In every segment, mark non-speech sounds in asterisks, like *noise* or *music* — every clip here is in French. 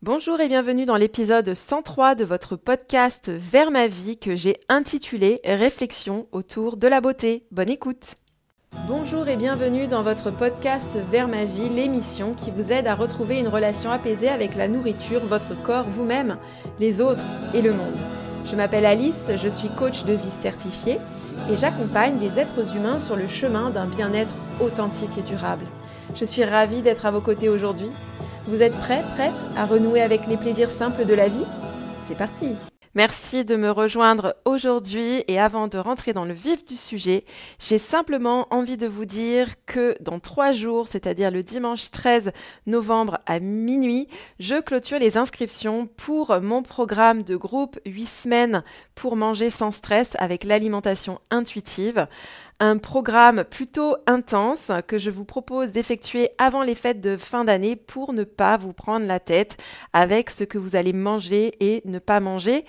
Bonjour et bienvenue dans l'épisode 103 de votre podcast Vers ma vie que j'ai intitulé Réflexion autour de la beauté. Bonne écoute. Bonjour et bienvenue dans votre podcast Vers ma vie, l'émission qui vous aide à retrouver une relation apaisée avec la nourriture, votre corps, vous-même, les autres et le monde. Je m'appelle Alice, je suis coach de vie certifié et j'accompagne des êtres humains sur le chemin d'un bien-être authentique et durable. Je suis ravie d'être à vos côtés aujourd'hui vous êtes prêts, prête à renouer avec les plaisirs simples de la vie? C'est parti! Merci de me rejoindre aujourd'hui et avant de rentrer dans le vif du sujet, j'ai simplement envie de vous dire que dans trois jours, c'est-à-dire le dimanche 13 novembre à minuit, je clôture les inscriptions pour mon programme de groupe 8 semaines pour manger sans stress avec l'alimentation intuitive un programme plutôt intense que je vous propose d'effectuer avant les fêtes de fin d'année pour ne pas vous prendre la tête avec ce que vous allez manger et ne pas manger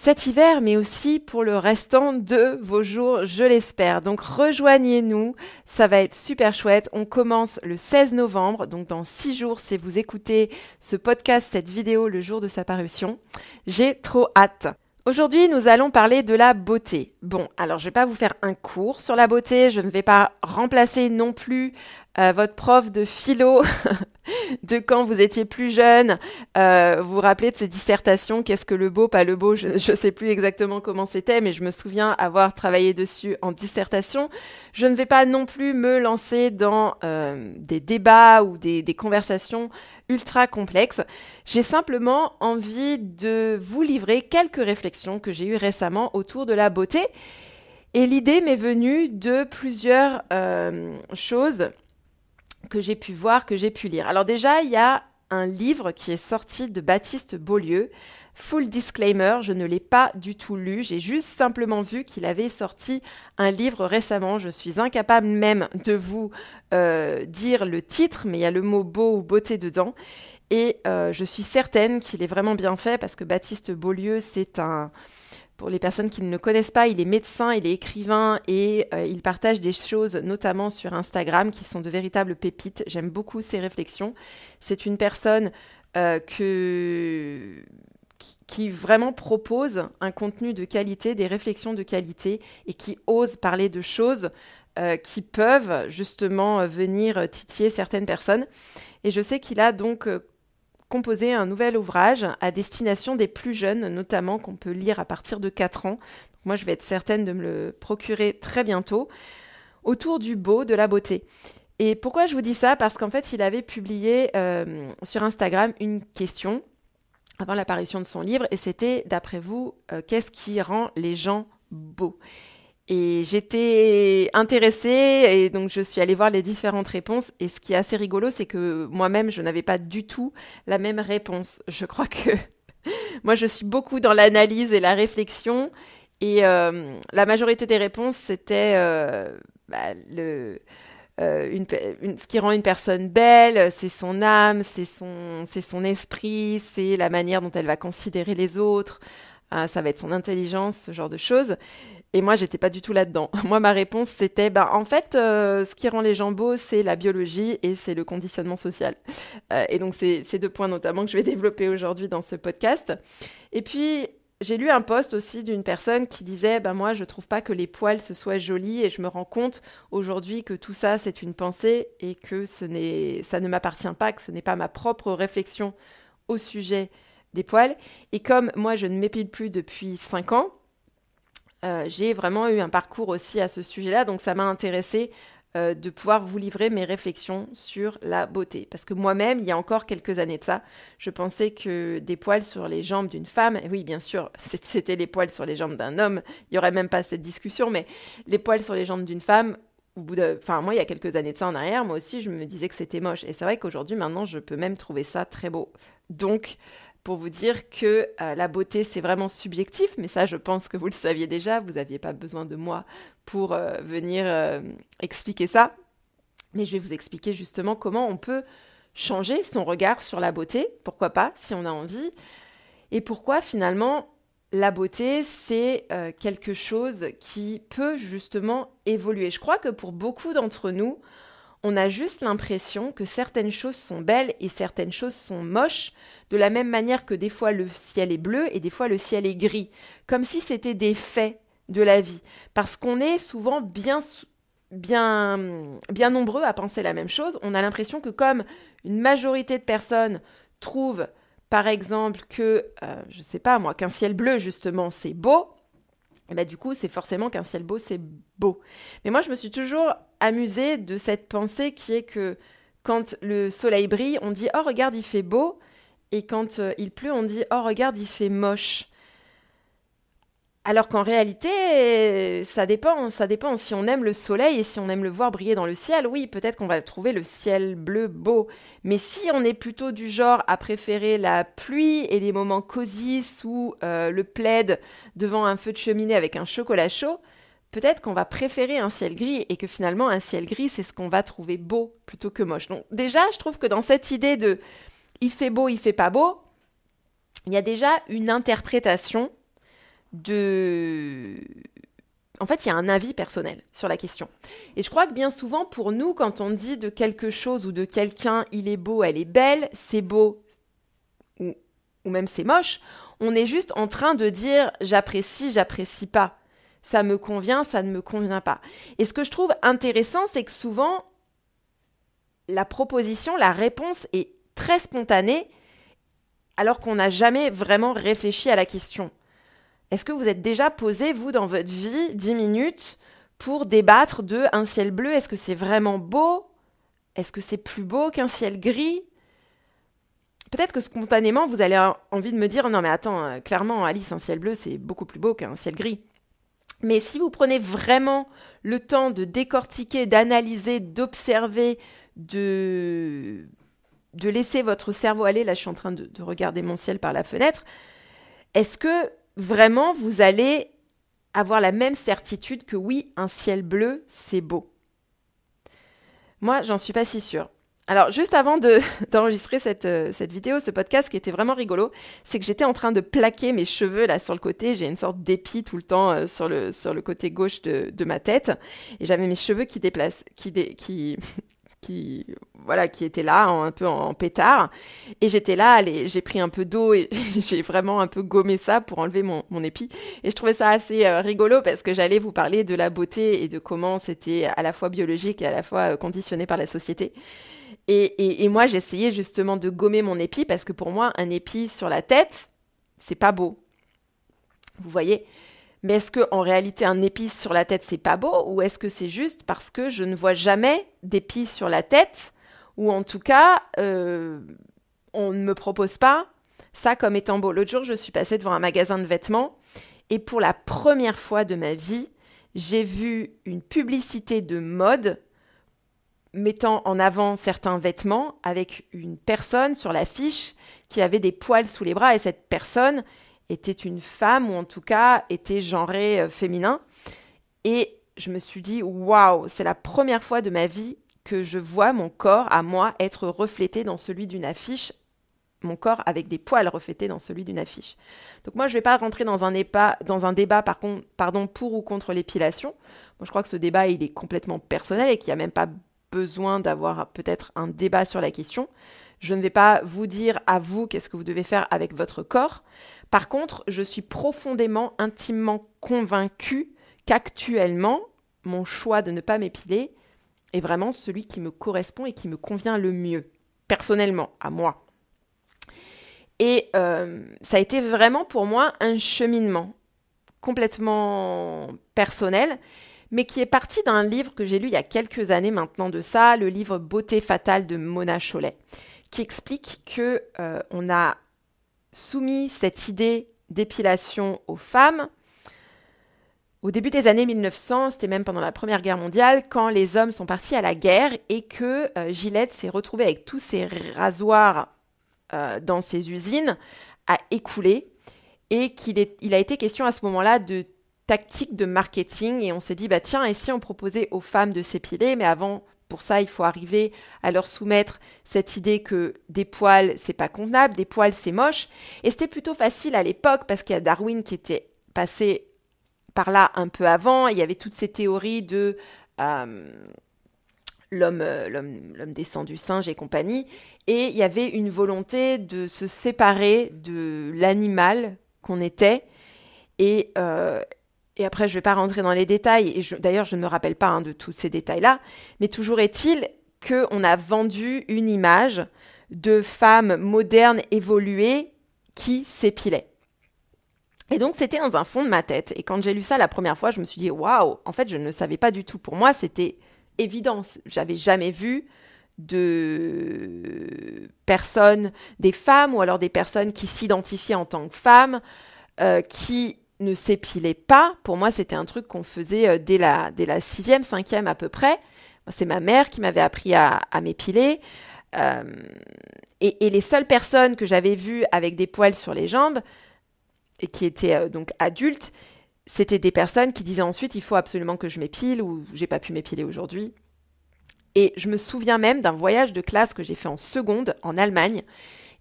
cet hiver, mais aussi pour le restant de vos jours, je l'espère. Donc rejoignez-nous, ça va être super chouette. On commence le 16 novembre, donc dans six jours, si vous écoutez ce podcast, cette vidéo le jour de sa parution. J'ai trop hâte. Aujourd'hui, nous allons parler de la beauté. Bon, alors je ne vais pas vous faire un cours sur la beauté, je ne vais pas remplacer non plus euh, votre prof de philo *laughs* de quand vous étiez plus jeune. Euh, vous vous rappelez de ces dissertations, qu'est-ce que le beau, pas le beau, je ne sais plus exactement comment c'était, mais je me souviens avoir travaillé dessus en dissertation. Je ne vais pas non plus me lancer dans euh, des débats ou des, conversations ultra complexes. J'ai simplement envie de vous livrer quelques réflexions que j'ai eues récemment autour de la beauté. Et l'idée m'est venue de plusieurs choses que j'ai pu voir, que j'ai pu lire. Alors déjà, il y a un livre qui est sorti de Baptiste Beaulieu. Full disclaimer, je ne l'ai pas du tout lu, j'ai juste simplement vu qu'il avait sorti un livre récemment. Je suis incapable même de vous euh, dire le titre, mais il y a le mot beau ou beauté dedans. Et euh, je suis certaine qu'il est vraiment bien fait parce que Baptiste Beaulieu, c'est un, pour les personnes qui ne le connaissent pas, il est médecin, il est écrivain et euh, il partage des choses, notamment sur Instagram, qui sont de véritables pépites. J'aime beaucoup ses réflexions. C'est une personne euh, qui vraiment propose un contenu de qualité, des réflexions de qualité et qui ose parler de choses euh, qui peuvent justement venir titiller certaines personnes. Et je sais qu'il a donc composer un nouvel ouvrage à destination des plus jeunes, notamment qu'on peut lire à partir de 4 ans. moi, je vais être certaine de me le procurer très bientôt, autour du beau, de la beauté. Et pourquoi je vous dis ça? Parce qu'en fait, il avait publié euh, sur Instagram une question avant l'apparition de son livre, et c'était, d'après vous, euh, qu'est-ce qui rend les gens beaux? Et j'étais intéressée et donc je suis allée voir les différentes réponses. Et ce qui est assez rigolo, c'est que moi-même, je n'avais pas du tout la même réponse. Je crois que *laughs* moi, je suis beaucoup dans l'analyse et la réflexion. Et euh, la majorité des réponses, c'était euh, bah, euh, ce qui rend une personne belle, c'est son âme, c'est son, c'est son esprit, c'est la manière dont elle va considérer les autres. ça va être son intelligence, ce genre de choses. Et moi, j'étais pas du tout là-dedans. *laughs* Moi, ma réponse, c'était, ben, en fait, euh, ce qui rend les gens beaux, c'est la biologie et c'est le conditionnement social. Euh, et donc, c'est ces deux points notamment que je vais *laughs* développer aujourd'hui dans ce podcast. Et puis, j'ai lu un post aussi d'une personne qui disait, ben, moi, je trouve pas que les poils, ce soit joli et je me rends compte aujourd'hui que tout ça, c'est une pensée et que ce ça ne m'appartient pas, que ce n'est pas ma propre réflexion au sujet des poils. Et comme moi, je ne m'épile plus depuis 5 ans, euh, j'ai vraiment eu un parcours aussi à ce sujet-là, donc ça m'a intéressé euh, de pouvoir vous livrer mes réflexions sur la beauté. Parce que moi-même, il y a encore quelques années de ça, je pensais que des poils sur les jambes d'une femme, oui bien sûr, *laughs* c'était les poils sur les jambes d'un homme, il n'y aurait même pas cette discussion, mais les poils sur les jambes d'une femme, au bout de... Enfin, moi, il y a quelques années de ça en arrière, moi aussi, je me disais que c'était moche. Et c'est vrai qu'aujourd'hui, maintenant, je peux même trouver ça très beau. Donc, pour vous dire que euh, la beauté, c'est vraiment subjectif, mais ça, je pense que vous le saviez déjà, vous n'aviez pas besoin de moi pour euh, venir euh, expliquer ça. Mais je vais vous expliquer justement comment on peut changer son regard sur la beauté, pourquoi pas, si on a envie, et pourquoi finalement la beauté, c'est quelque chose qui peut justement évoluer. Je crois que pour beaucoup d'entre nous, On a juste l'impression que certaines choses sont belles et certaines choses sont moches, de la même manière que des fois le ciel est bleu et des fois le ciel est gris, comme si c'était des faits de la vie. Parce qu'on est souvent bien, bien, bien nombreux à penser la même chose. On a l'impression que comme une majorité de personnes trouvent, par exemple, que, euh, je sais pas moi, qu'un ciel bleu, justement, c'est beau, et bah, du coup, c'est forcément qu'un ciel beau, c'est beau. Mais moi, je me suis toujours amusée de cette pensée qui est que quand le soleil brille, on dit Oh, regarde, il fait beau. Et quand euh, il pleut, on dit Oh, regarde, il fait moche. Alors qu'en réalité, ça dépend, ça dépend. Si on aime le soleil et si on aime le voir briller dans le ciel, oui, peut-être qu'on va trouver le ciel bleu beau. Mais si on est plutôt du genre à préférer la pluie et les moments cosy sous euh, le plaid devant un feu de cheminée avec un chocolat chaud, peut-être qu'on va préférer un ciel gris et que finalement un ciel gris, c'est ce qu'on va trouver beau plutôt que moche. Donc déjà, je trouve que dans cette idée de il fait beau, il fait pas beau, il y a déjà une interprétation de... En fait, il y a un avis personnel sur la question. Et je crois que bien souvent, pour nous, quand on dit de quelque chose ou de quelqu'un, il est beau, elle est belle, c'est beau, ou, ou même c'est moche, on est juste en train de dire j'apprécie, j'apprécie pas. Ça me convient, ça ne me convient pas. Et ce que je trouve intéressant, c'est que souvent, la proposition, la réponse est très spontanée, alors qu'on n'a jamais vraiment réfléchi à la question. Est-ce que vous êtes déjà posé, vous, dans votre vie, 10 minutes pour débattre de un ciel bleu? Est-ce que c'est vraiment beau? Est-ce que c'est plus beau qu'un ciel gris? Peut-être que spontanément, vous allez envie de me dire non mais attends, euh, clairement, Alice, un ciel bleu, c'est beaucoup plus beau qu'un ciel gris. Mais si vous prenez vraiment le temps de décortiquer, d'analyser, d'observer, de, de laisser votre cerveau aller, là je suis en train de regarder mon ciel par la fenêtre, est-ce que vraiment, vous allez avoir la même certitude que oui, un ciel bleu, c'est beau? Moi, j'en suis pas si sûre. Alors, juste avant *laughs* d'enregistrer cette, euh, cette, vidéo, ce podcast qui était vraiment rigolo, c'est que j'étais en train de plaquer mes cheveux là sur le côté. J'ai une sorte d'épi tout le temps euh, sur, le, sur le côté gauche de, de ma tête. Et j'avais mes cheveux qui déplacent, qui, *laughs* qui, voilà qui était là un peu en, pétard et j'étais là j'ai pris un peu d'eau et *laughs* j'ai vraiment un peu gommé ça pour enlever mon, épi et je trouvais ça assez euh, rigolo parce que j'allais vous parler de la beauté et de comment c'était à la fois biologique et à la fois conditionné par la société et, moi j'essayais justement de gommer mon épi parce que pour moi un épi sur la tête c'est pas beau. Vous voyez? Mais est-ce que en réalité un épice sur la tête c'est pas beau? Ou est-ce que c'est juste parce que je ne vois jamais d'épice sur la tête? Ou en tout cas euh, on ne me propose pas ça comme étant beau. L'autre jour je suis passée devant un magasin de vêtements et pour la première fois de ma vie j'ai vu une publicité de mode mettant en avant certains vêtements avec une personne sur l'affiche qui avait des poils sous les bras et cette personne était une femme ou en tout cas était genré euh, féminin. Et je me suis dit, waouh, c'est la première fois de ma vie que je vois mon corps à moi être reflété dans celui d'une affiche, mon corps avec des poils reflétés dans celui d'une affiche. Donc moi, je ne vais pas rentrer dans un, débat, dans un débat par contre, pardon, pour ou contre l'épilation. Moi, je crois que ce débat, il est complètement personnel et qu'il n'y a même pas besoin d'avoir peut-être un débat sur la question. Je ne vais pas vous dire à vous qu'est-ce que vous devez faire avec votre corps. Par contre, je suis profondément, intimement convaincue qu'actuellement, mon choix de ne pas m'épiler est vraiment celui qui me correspond et qui me convient le mieux, personnellement, à moi. Et euh, ça a été vraiment pour moi un cheminement complètement personnel, mais qui est parti d'un livre que j'ai lu il y a quelques années maintenant de ça, le livre Beauté fatale de Mona Chollet, qui explique que euh, on a soumis cette idée d'épilation aux femmes au début des années 1900, c'était même pendant la Première Guerre mondiale, quand les hommes sont partis à la guerre et que euh, Gillette s'est retrouvé avec tous ses rasoirs euh, dans ses usines à écouler et qu'il il a été question à ce moment-là de tactique de marketing et on s'est dit bah tiens et si on proposait aux femmes de s'épiler? Mais avant pour ça, il faut arriver à leur soumettre cette idée que des poils, c'est pas convenable, des poils, c'est moche. Et c'était plutôt facile à l'époque parce qu'il y a Darwin qui était passé par là un peu avant. Il y avait toutes ces théories de euh, l'homme, l'homme descend du singe et compagnie. Et il y avait une volonté de se séparer de l'animal qu'on était. Et, et après, je ne vais pas rentrer dans les détails. Et d'ailleurs, je ne me rappelle pas hein, de tous ces détails-là. Mais toujours est-il qu'on a vendu une image de femmes modernes évoluées qui s'épilaient. Et donc, c'était dans un fond de ma tête. Et quand j'ai lu ça la première fois, je me suis dit, waouh, en fait, je ne savais pas du tout. Pour moi, c'était évident. J'avais jamais vu de personnes, des femmes ou alors des personnes qui s'identifiaient en tant que femmes, euh, qui ne s'épilaient pas. Pour moi, c'était un truc qu'on faisait euh, dès la, dès la sixième, cinquième à peu près. C'est ma mère qui m'avait appris à, m'épiler. Euh, et, et, les seules personnes que j'avais vues avec des poils sur les jambes, et qui étaient euh, donc adultes, c'était des personnes qui disaient ensuite il faut absolument que je m'épile ou j'ai pas pu m'épiler aujourd'hui. Et je me souviens même d'un voyage de classe que j'ai fait en seconde en Allemagne.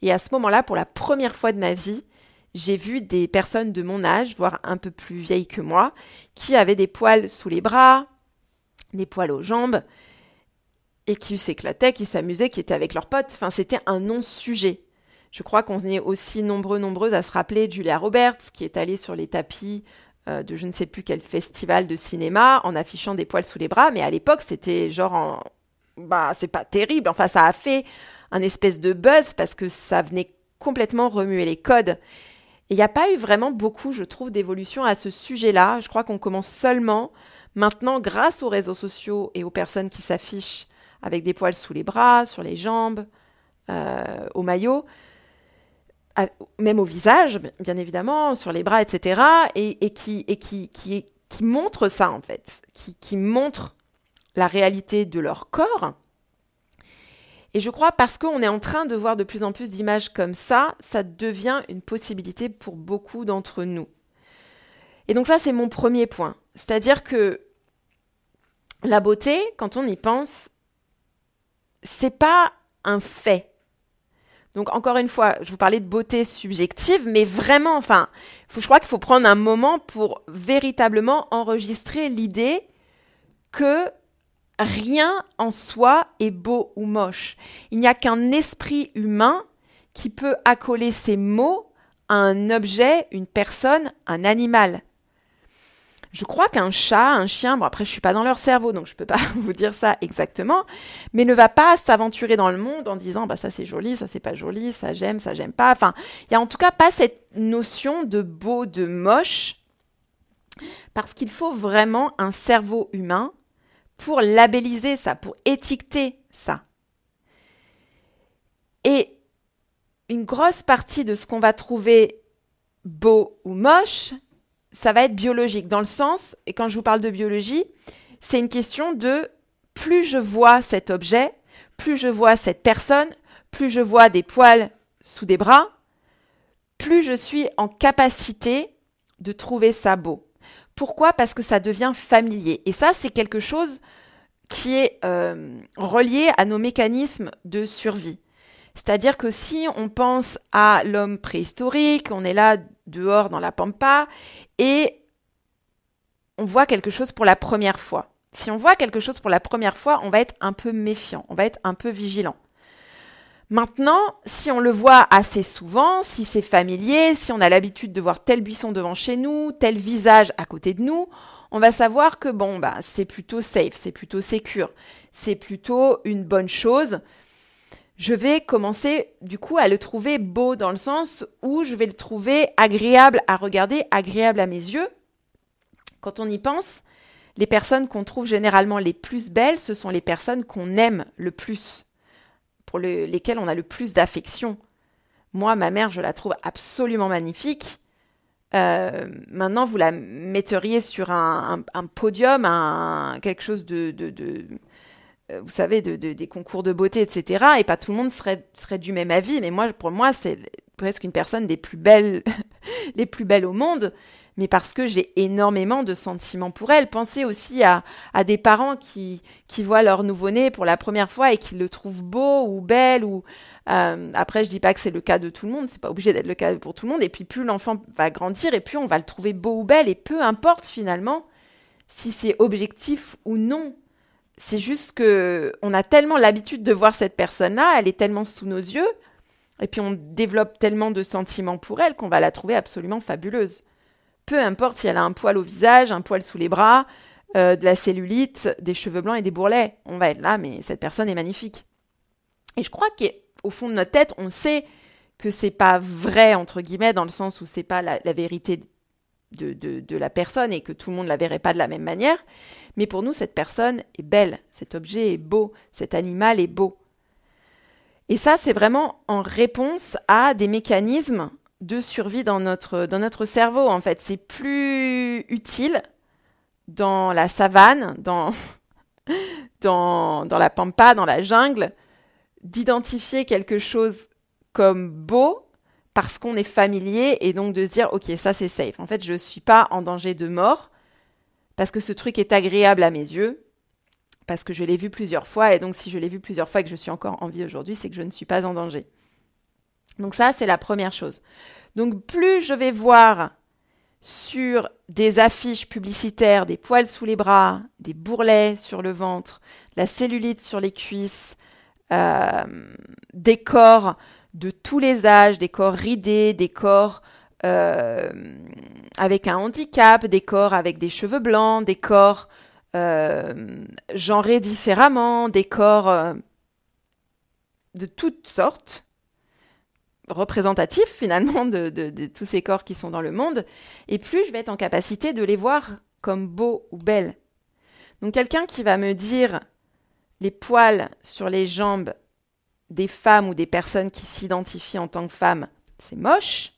Et à ce moment-là, pour la première fois de ma vie, j'ai vu des personnes de mon âge, voire un peu plus vieilles que moi, qui avaient des poils sous les bras, des poils aux jambes, et qui s'éclataient, qui s'amusaient, qui étaient avec leurs potes. Enfin, c'était un non-sujet. Je crois qu'on est aussi nombreux, nombreuses à se rappeler Julia Roberts, qui est allée sur les tapis euh, de je ne sais plus quel festival de cinéma en affichant des poils sous les bras. Mais à l'époque, c'était genre en... Bah, c'est pas terrible. Enfin, ça a fait un espèce de buzz parce que ça venait complètement remuer les codes. Et il n'y a pas eu vraiment beaucoup, je trouve, d'évolution à ce sujet-là. Je crois qu'on commence seulement maintenant, grâce aux réseaux sociaux et aux personnes qui s'affichent avec des poils sous les bras, sur les jambes, euh, au maillot, même au visage, bien évidemment, sur les bras, etc., et, qui, montrent ça, en fait, qui, qui montrent la réalité de leur corps. Et je crois parce qu'on est en train de voir de plus en plus d'images comme ça, ça devient une possibilité pour beaucoup d'entre nous. Et donc ça, c'est mon premier point. C'est-à-dire que la beauté, quand on y pense, c'est pas un fait. Donc encore une fois, je vous parlais de beauté subjective, mais vraiment, enfin, je crois qu'il faut prendre un moment pour véritablement enregistrer l'idée que rien en soi est beau ou moche. Il n'y a qu'un esprit humain qui peut accoler ses mots à un objet, une personne, un animal. Je crois qu'un chat, un chien, bon après je suis pas dans leur cerveau donc je peux pas *laughs* vous dire ça exactement, mais ne va pas s'aventurer dans le monde en disant bah ça c'est joli, ça c'est pas joli, ça j'aime, ça j'aime pas. Enfin, il y a en tout cas pas cette notion de beau, de moche parce qu'il faut vraiment un cerveau humain pour labelliser ça, pour étiqueter ça. Et une grosse partie de ce qu'on va trouver beau ou moche, ça va être biologique, dans le sens, et quand je vous parle de biologie, c'est une question de plus je vois cet objet, plus je vois cette personne, plus je vois des poils sous des bras, plus je suis en capacité de trouver ça beau. Pourquoi? Parce que ça devient familier. Et ça, c'est quelque chose qui est euh, relié à nos mécanismes de survie. C'est-à-dire que si on pense à l'homme préhistorique, on est là dehors dans la pampa et on voit quelque chose pour la première fois. Si on voit quelque chose pour la première fois, on va être un peu méfiant, on va être un peu vigilant. Maintenant, si on le voit assez souvent, si c'est familier, si on a l'habitude de voir tel buisson devant chez nous, tel visage à côté de nous, on va savoir que bon, bah, c'est plutôt safe, c'est plutôt secure, c'est plutôt une bonne chose je vais commencer du coup à le trouver beau dans le sens où je vais le trouver agréable à regarder, agréable à mes yeux. Quand on y pense, les personnes qu'on trouve généralement les plus belles, ce sont les personnes qu'on aime le plus, pour lesquelles on a le plus d'affection. Moi, ma mère, je la trouve absolument magnifique. Euh, maintenant, vous la metteriez sur un, podium, un, quelque chose de euh, vous savez, de, des concours de beauté, etc. Et pas tout le monde serait, serait du même avis. Mais moi, pour moi, c'est presque une personne des plus belles, *laughs* les plus belles au monde. Mais parce que j'ai énormément de sentiments pour elle. Pensez aussi à, à des parents qui, qui voient leur nouveau-né pour la première fois et qui le trouvent beau ou belle. Ou euh, après, je dis pas que c'est le cas de tout le monde. C'est pas obligé d'être le cas pour tout le monde. Et puis plus l'enfant va grandir et plus on va le trouver beau ou belle. Et peu importe finalement si c'est objectif ou non C'est juste que on a tellement l'habitude de voir cette personne-là, elle est tellement sous nos yeux, et puis on développe tellement de sentiments pour elle qu'on va la trouver absolument fabuleuse. Peu importe si elle a un poil au visage, un poil sous les bras, euh, de la cellulite, des cheveux blancs et des bourrelets. On va être là, mais cette personne est magnifique. Et je crois qu'au fond de notre tête, on sait que c'est pas vrai, entre guillemets, dans le sens où c'est pas la, vérité de, de, la personne et que tout le monde la verrait pas de la même manière. Mais pour nous, cette personne est belle, cet objet est beau, cet animal est beau. Et ça, c'est vraiment en réponse à des mécanismes de survie dans notre, cerveau. En fait, c'est plus utile dans la savane, dans, *laughs* dans, dans la pampa, dans la jungle, d'identifier quelque chose comme beau parce qu'on est familier et donc de se dire, ok, ça c'est safe. En fait, je ne suis pas en danger de mort parce que ce truc est agréable à mes yeux, parce que je l'ai vu plusieurs fois, et donc si je l'ai vu plusieurs fois et que je suis encore en vie aujourd'hui, c'est que je ne suis pas en danger. Donc ça, c'est la première chose. Donc plus je vais voir sur des affiches publicitaires, des poils sous les bras, des bourrelets sur le ventre, la cellulite sur les cuisses, euh, des corps de tous les âges, des corps ridés, des corps euh, avec un handicap, des corps avec des cheveux blancs, des corps euh, genrés différemment, des corps euh, de toutes sortes, représentatifs finalement de, de, tous ces corps qui sont dans le monde, et plus je vais être en capacité de les voir comme beaux ou belles. Donc quelqu'un qui va me dire les poils sur les jambes des femmes ou des personnes qui s'identifient en tant que femmes, c'est moche.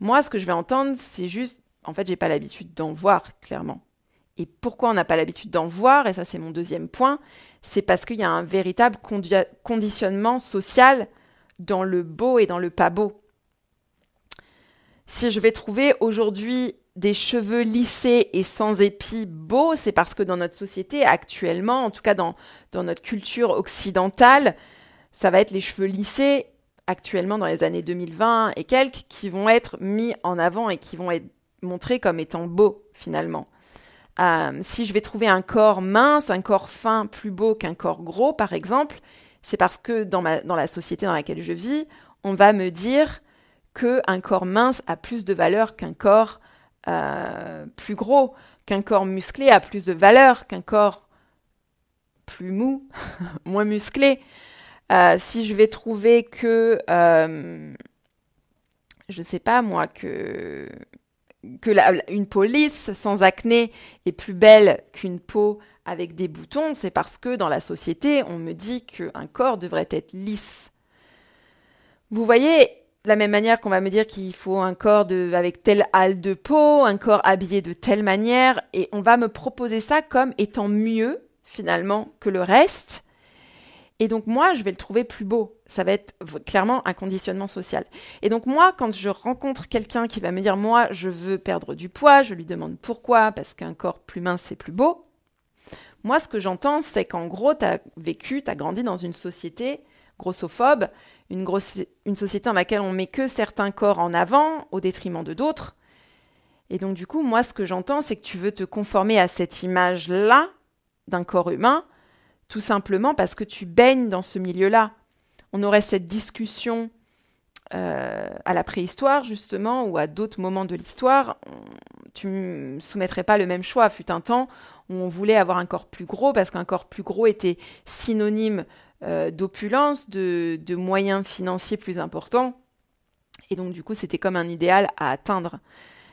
Moi, ce que je vais entendre, c'est juste, en fait, j'ai pas l'habitude d'en voir, clairement. Et pourquoi on n'a pas l'habitude d'en voir, et ça c'est mon deuxième point, c'est parce qu'il y a un véritable conditionnement social dans le beau et dans le pas beau. Si je vais trouver aujourd'hui des cheveux lissés et sans épis beaux, c'est parce que dans notre société actuellement, en tout cas dans, dans notre culture occidentale, ça va être les cheveux lissés actuellement dans les années 2020 et quelques qui vont être mis en avant et qui vont être montrés comme étant beaux finalement. Euh, si je vais trouver un corps mince, un corps fin plus beau qu'un corps gros, par exemple, c'est parce que dans, la société dans laquelle je vis, on va me dire qu'un corps mince a plus de valeur qu'un corps euh, plus gros, qu'un corps musclé a plus de valeur qu'un corps plus mou, *laughs* moins musclé. Euh, si je vais trouver que, je ne sais pas moi, que une peau lisse sans acné est plus belle qu'une peau avec des boutons, c'est parce que dans la société, on me dit qu'un corps devrait être lisse. Vous voyez, de la même manière qu'on va me dire qu'il faut un corps avec telle halle de peau, un corps habillé de telle manière, et on va me proposer ça comme étant mieux, finalement, que le reste, et donc moi, je vais le trouver plus beau. Ça va être clairement un conditionnement social. Et donc moi, quand je rencontre quelqu'un qui va me dire, moi, je veux perdre du poids, je lui demande pourquoi, parce qu'un corps plus mince, c'est plus beau. Moi, ce que j'entends, c'est qu'en gros, tu as vécu, tu as grandi dans une société grossophobe, une, société dans laquelle on met que certains corps en avant au détriment de d'autres. Et donc du coup, moi, ce que j'entends, c'est que tu veux te conformer à cette image-là d'un corps humain tout simplement parce que tu baignes dans ce milieu-là. On aurait cette discussion euh, à la préhistoire, justement, ou à d'autres moments de l'histoire. Tu ne soumettrais pas le même choix. Fut un temps où on voulait avoir un corps plus gros parce qu'un corps plus gros était synonyme euh, d'opulence, de moyens financiers plus importants. Et donc, du coup, c'était comme un idéal à atteindre.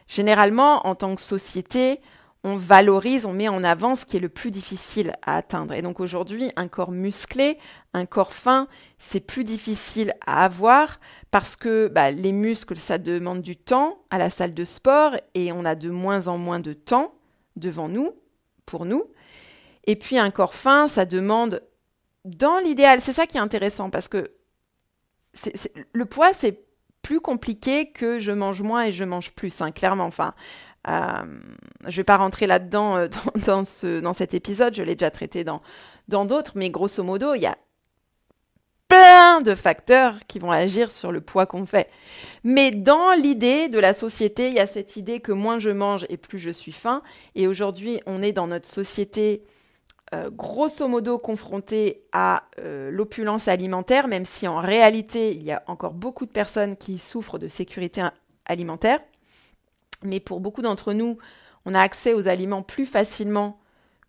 Généralement, en tant que société, on valorise, on met en avant ce qui est le plus difficile à atteindre. Et donc aujourd'hui, un corps musclé, un corps fin, c'est plus difficile à avoir parce que bah, les muscles, ça demande du temps à la salle de sport et on a de moins en moins de temps devant nous, pour nous. Et puis un corps fin, ça demande, dans l'idéal, c'est ça qui est intéressant parce que le poids, c'est plus compliqué que je mange moins et je mange plus, hein, clairement. Enfin, euh, je ne vais pas rentrer là-dedans euh, *laughs* dans, ce, dans cet épisode, je l'ai déjà traité dans d'autres, mais grosso modo, il y a plein de facteurs qui vont agir sur le poids qu'on fait. Mais dans l'idée de la société, il y a cette idée que moins je mange et plus je suis faim. Et aujourd'hui, on est dans notre société euh, grosso modo confrontés à l'opulence alimentaire, même si en réalité, il y a encore beaucoup de personnes qui souffrent de sécurité alimentaire. Mais pour beaucoup d'entre nous, on a accès aux aliments plus facilement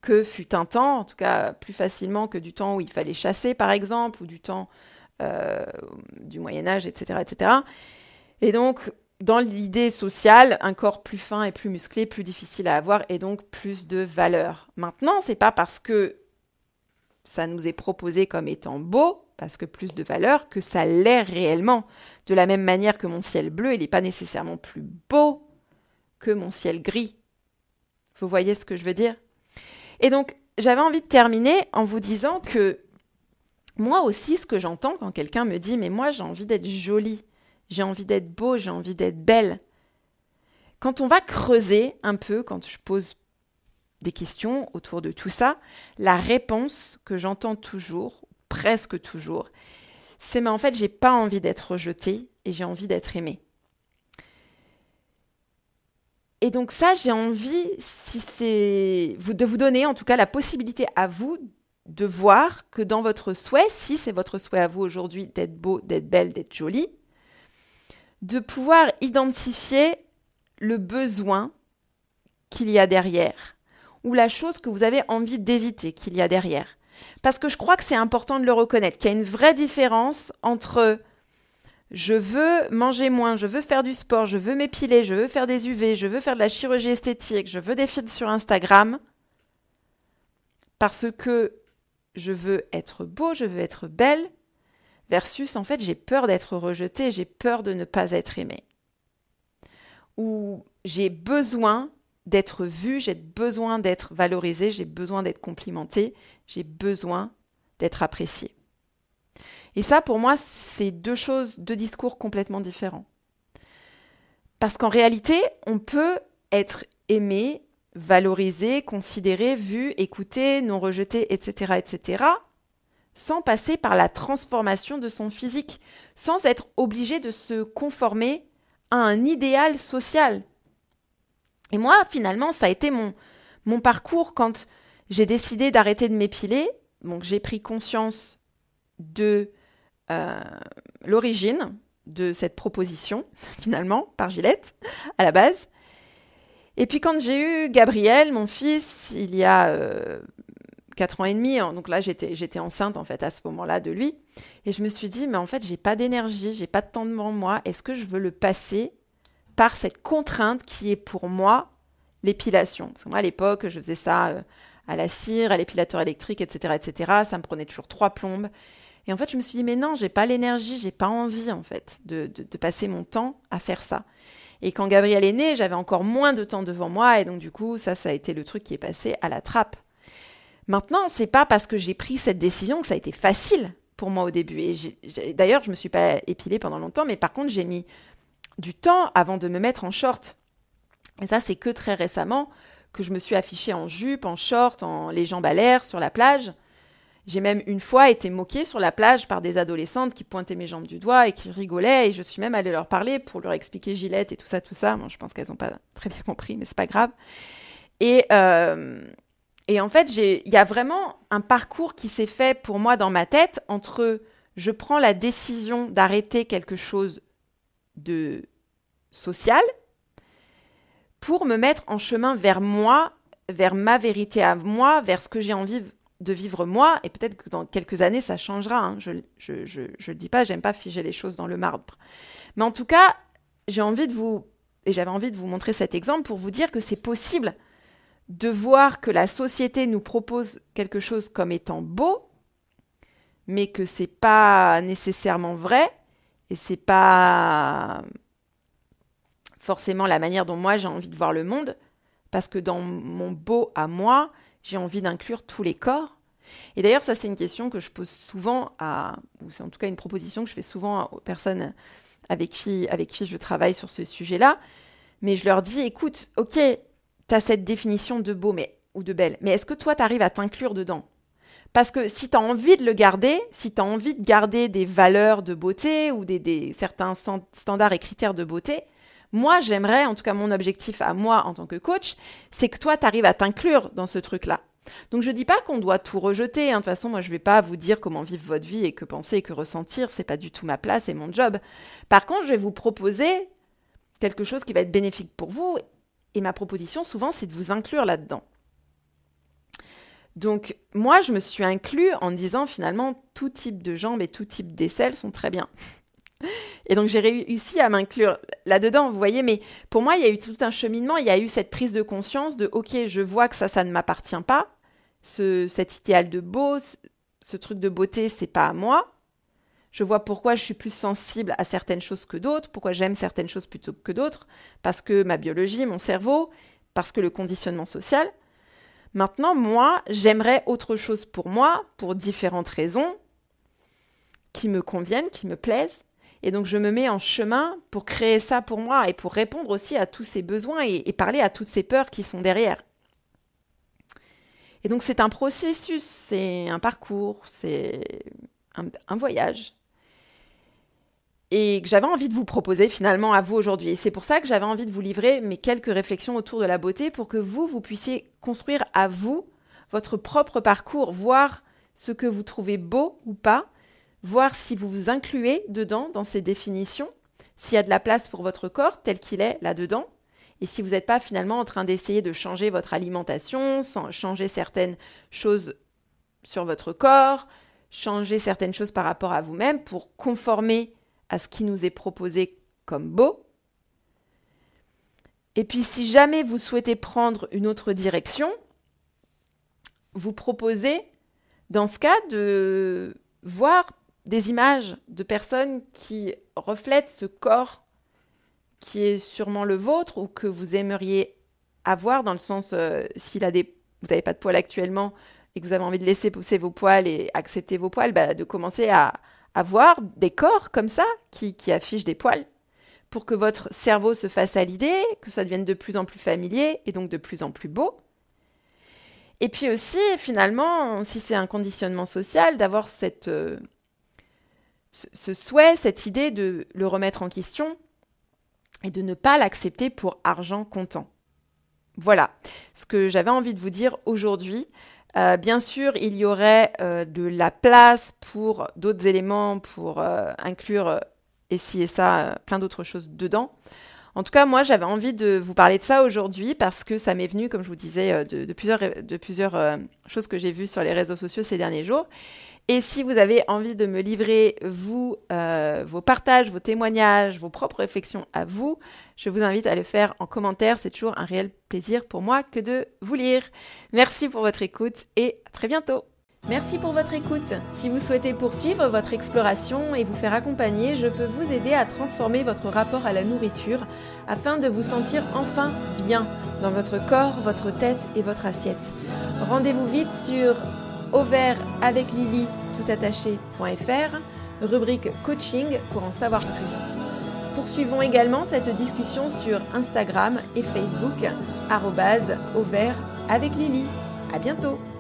que fut un temps, en tout cas plus facilement que du temps où il fallait chasser, par exemple, ou du temps euh, du Moyen Âge, etc., etc. Et donc, dans l'idée sociale, un corps plus fin et plus musclé, plus difficile à avoir et donc plus de valeur. Maintenant, c'est pas parce que ça nous est proposé comme étant beau, parce que plus de valeur, que ça l'est réellement. De la même manière que mon ciel bleu, il n'est pas nécessairement plus beau mon ciel gris. Vous voyez ce que je veux dire? Et donc, j'avais envie de terminer en vous disant que moi aussi, ce que j'entends quand quelqu'un me dit, mais moi j'ai envie d'être jolie, j'ai envie d'être beau, j'ai envie d'être belle. Quand on va creuser un peu, quand je pose des questions autour de tout ça, la réponse que j'entends toujours, presque toujours, c'est mais en fait, j'ai pas envie d'être rejetée et j'ai envie d'être aimée. Et donc ça, j'ai envie, si c'est de vous donner en tout cas la possibilité à vous de voir que dans votre souhait, si c'est votre souhait à vous aujourd'hui d'être beau, d'être belle, d'être jolie, de pouvoir identifier le besoin qu'il y a derrière ou la chose que vous avez envie d'éviter qu'il y a derrière. Parce que je crois que c'est important de le reconnaître, qu'il y a une vraie différence entre je veux manger moins, je veux faire du sport, je veux m'épiler, je veux faire des UV, je veux faire de la chirurgie esthétique, je veux des films sur Instagram, parce que je veux être beau, je veux être belle, versus en fait j'ai peur d'être rejetée, j'ai peur de ne pas être aimée. Ou j'ai besoin d'être vue, j'ai besoin d'être valorisée, j'ai besoin d'être complimentée, j'ai besoin d'être appréciée. Et ça, pour moi, c'est deux choses, deux discours complètement différents. Parce qu'en réalité, on peut être aimé, valorisé, considéré, vu, écouté, non rejeté, etc., etc., sans passer par la transformation de son physique, sans être obligé de se conformer à un idéal social. Et moi, finalement, ça a été mon, mon parcours quand j'ai décidé d'arrêter de m'épiler. Donc j'ai pris conscience de euh, l'origine de cette proposition, *laughs* finalement, par Gillette, à la base. Et puis quand j'ai eu Gabriel, mon fils, il y a euh, 4 ans et demi. Hein. Donc là, j'étais, j'étais enceinte en fait à ce moment-là de lui. Et je me suis dit, mais en fait, j'ai pas d'énergie, j'ai pas de temps devant moi. Est-ce que je veux le passer par cette contrainte qui est pour moi l'épilation? Parce que moi, à l'époque, je faisais ça euh, à la cire, à l'épilateur électrique, etc., etc. Ça me prenait toujours trois plombes. Et en fait, je me suis dit, mais non, j'ai pas l'énergie, j'ai pas envie en fait de, de passer mon temps à faire ça. Et quand Gabriel est né, j'avais encore moins de temps devant moi, et donc du coup, ça, ça a été le truc qui est passé à la trappe. Maintenant, c'est pas parce que j'ai pris cette décision que ça a été facile pour moi au début. Et d'ailleurs, je me suis pas épilée pendant longtemps, mais par contre, j'ai mis du temps avant de me mettre en short. Et ça, c'est que très récemment que je me suis affichée en jupe, en short, en les jambes à l'air sur la plage. J'ai même une fois été moquée sur la plage par des adolescentes qui pointaient mes jambes du doigt et qui rigolaient. Et je suis même allée leur parler pour leur expliquer Gillette et tout ça, tout ça. Je pense qu'elles n'ont pas très bien compris, mais c'est pas grave. Et, euh, et en fait, il y a vraiment un parcours qui s'est fait pour moi dans ma tête entre je prends la décision d'arrêter quelque chose de social pour me mettre en chemin vers moi, vers ma vérité à moi, vers ce que j'ai envie de vivre moi. Et peut-être que dans quelques années, ça changera. Hein. Je ne je, dis pas, j'aime pas figer les choses dans le marbre. Mais en tout cas, j'ai envie de vous, et j'avais envie de vous montrer cet exemple pour vous dire que c'est possible de voir que la société nous propose quelque chose comme étant beau, mais que c'est pas nécessairement vrai et c'est pas forcément la manière dont moi j'ai envie de voir le monde, parce que dans mon beau à moi, j'ai envie d'inclure tous les corps. Et d'ailleurs, ça c'est une question que je pose souvent à, ou c'est en tout cas une proposition que je fais souvent aux personnes avec qui, avec qui je travaille sur ce sujet-là. Mais je leur dis, écoute, ok, tu as cette définition de beau mais, ou de belle. Mais est-ce que toi, tu arrives à t'inclure dedans? Parce que si tu as envie de le garder, si tu as envie de garder des valeurs de beauté ou des, certains standards et critères de beauté, moi, j'aimerais, en tout cas mon objectif à moi en tant que coach, c'est que toi, tu arrives à t'inclure dans ce truc-là. Donc je ne dis pas qu'on doit tout rejeter. hein. De toute façon, moi, je ne vais pas vous dire comment vivre votre vie et que penser et que ressentir. C'est pas du tout ma place et mon job. Par contre, je vais vous proposer quelque chose qui va être bénéfique pour vous. Et ma proposition, souvent, c'est de vous inclure là-dedans. Donc, moi, je me suis inclus en disant finalement, tout type de jambes et tout type d'aisselles sont très bien. *laughs* Et donc, j'ai réussi à m'inclure là-dedans, vous voyez. Mais pour moi, il y a eu tout un cheminement. Il y a eu cette prise de conscience de, OK, je vois que ça, ça ne m'appartient pas. Ce, cet idéal de beau, ce truc de beauté, c'est pas à moi. Je vois pourquoi je suis plus sensible à certaines choses que d'autres, pourquoi j'aime certaines choses plutôt que d'autres, parce que ma biologie, mon cerveau, parce que le conditionnement social. Maintenant, moi, j'aimerais autre chose pour moi, pour différentes raisons, qui me conviennent, qui me plaisent. Et donc, je me mets en chemin pour créer ça pour moi et pour répondre aussi à tous ces besoins et parler à toutes ces peurs qui sont derrière. Et donc, c'est un processus, c'est un parcours, c'est un, voyage et j'avais envie de vous proposer finalement à vous aujourd'hui. Et c'est pour ça que j'avais envie de vous livrer mes quelques réflexions autour de la beauté pour que vous, vous puissiez construire à vous votre propre parcours, voir ce que vous trouvez beau ou pas, voir si vous vous incluez dedans dans ces définitions, s'il y a de la place pour votre corps tel qu'il est là-dedans, et si vous n'êtes pas finalement en train d'essayer de changer votre alimentation, changer certaines choses sur votre corps, changer certaines choses par rapport à vous-même pour conformer à ce qui nous est proposé comme beau. Et puis si jamais vous souhaitez prendre une autre direction, vous proposez dans ce cas de voir des images de personnes qui reflètent ce corps qui est sûrement le vôtre ou que vous aimeriez avoir dans le sens euh, vous n'avez pas de poils actuellement et que vous avez envie de laisser pousser vos poils et accepter vos poils, bah, de commencer à, avoir des corps comme ça qui, affichent des poils pour que votre cerveau se fasse à l'idée, que ça devienne de plus en plus familier et donc de plus en plus beau. Et puis aussi, finalement, si c'est un conditionnement social, d'avoir euh, ce souhait, cette idée de le remettre en question et de ne pas l'accepter pour argent comptant. Voilà ce que j'avais envie de vous dire aujourd'hui. Euh, bien sûr, il y aurait euh, de la place pour d'autres éléments, pour euh, inclure et ci et ça, plein d'autres choses dedans. En tout cas, moi, j'avais envie de vous parler de ça aujourd'hui parce que ça m'est venu, comme je vous disais, de, plusieurs, de plusieurs choses que j'ai vues sur les réseaux sociaux ces derniers jours. Et si vous avez envie de me livrer, vous, euh, vos partages, vos témoignages, vos propres réflexions à vous, je vous invite à le faire en commentaire. C'est toujours un réel plaisir pour moi que de vous lire. Merci pour votre écoute et à très bientôt. Merci pour votre écoute. Si vous souhaitez poursuivre votre exploration et vous faire accompagner, je peux vous aider à transformer votre rapport à la nourriture afin de vous sentir enfin bien dans votre corps, votre tête et votre assiette. Rendez-vous vite sur vert avec Lily toutattaché.fr, rubrique coaching pour en savoir plus. Poursuivons également cette discussion sur Instagram et Facebook, arrobase avec Lily. À bientôt!